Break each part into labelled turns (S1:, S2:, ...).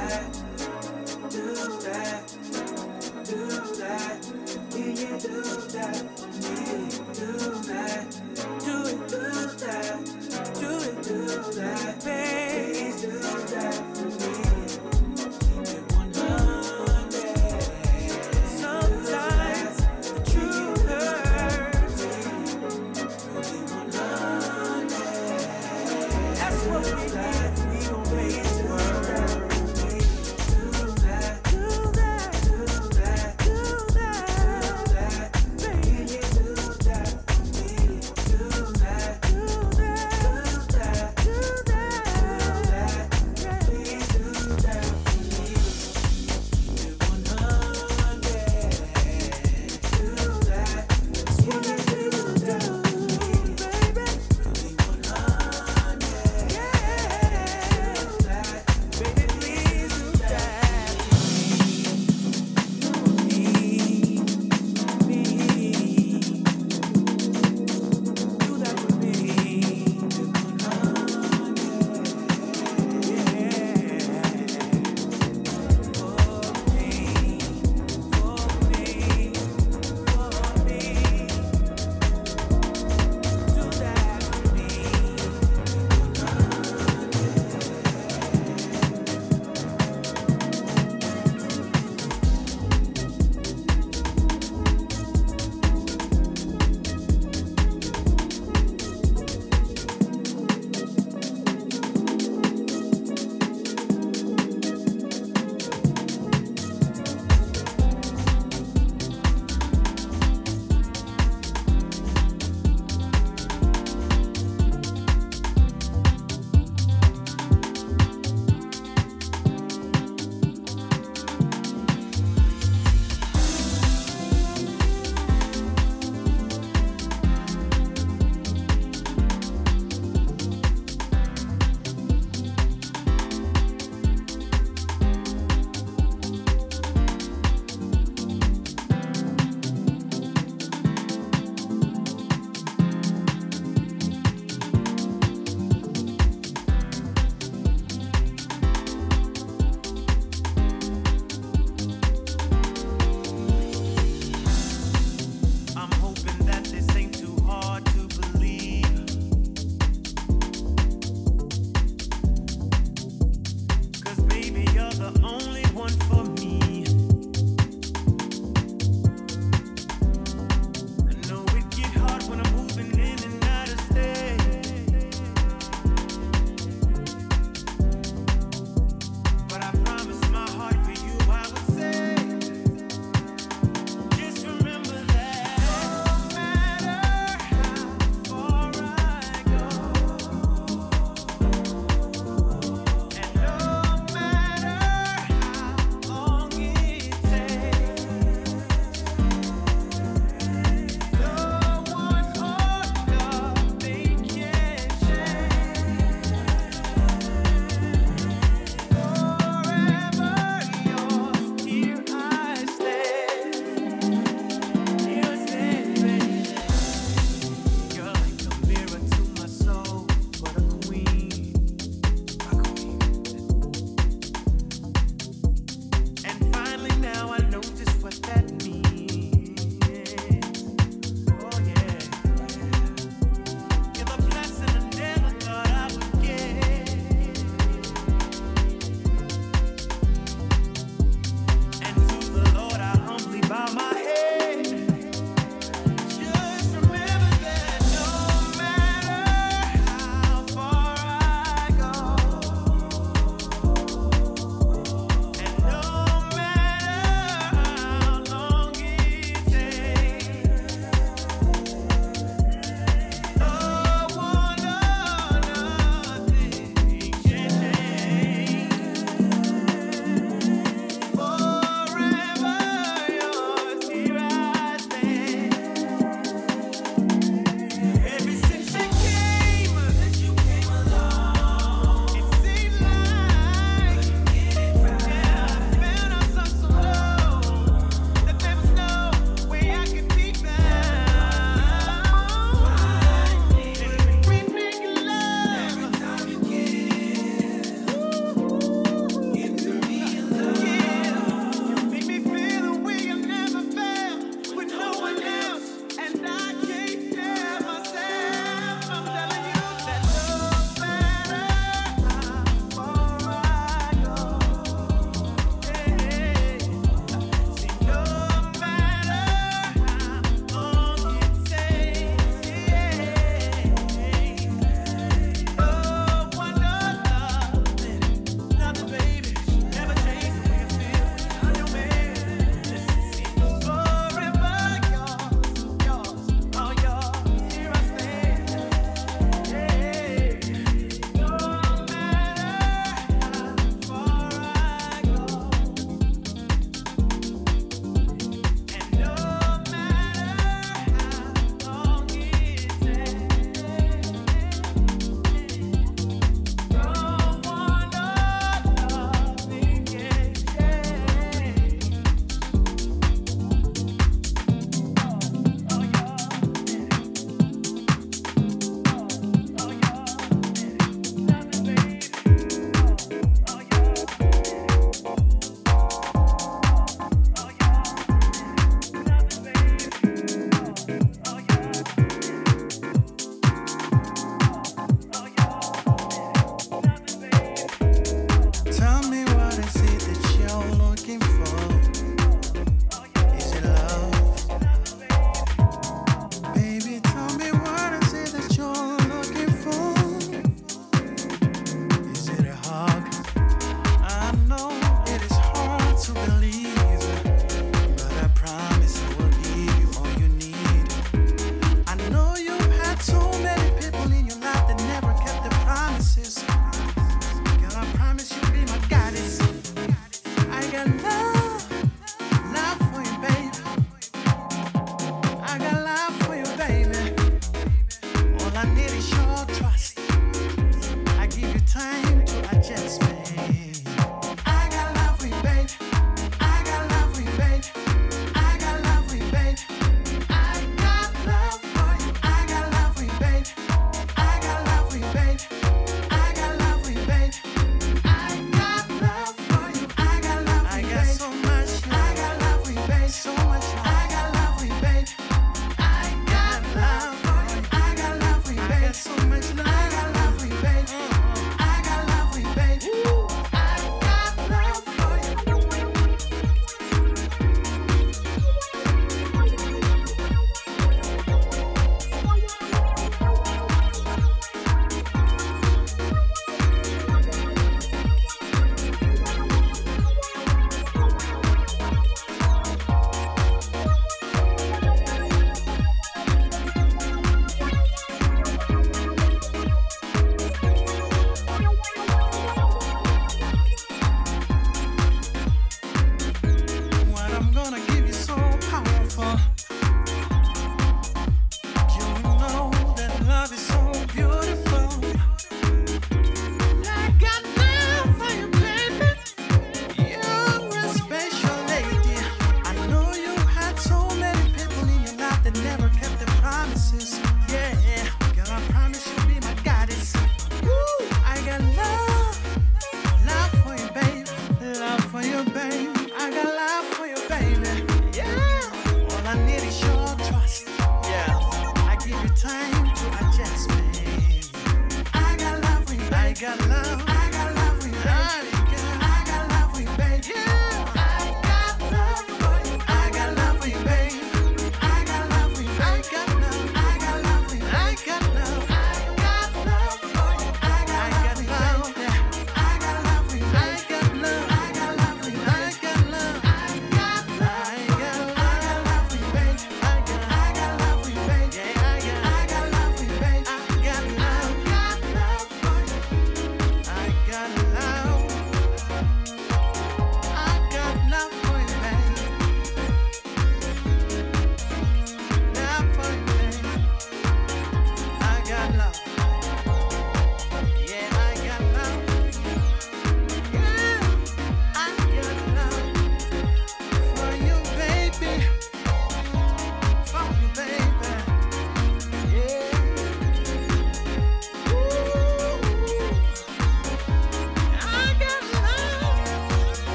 S1: that, do that, do that, yeah, yeah, do that.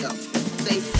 S1: yourself.
S2: Say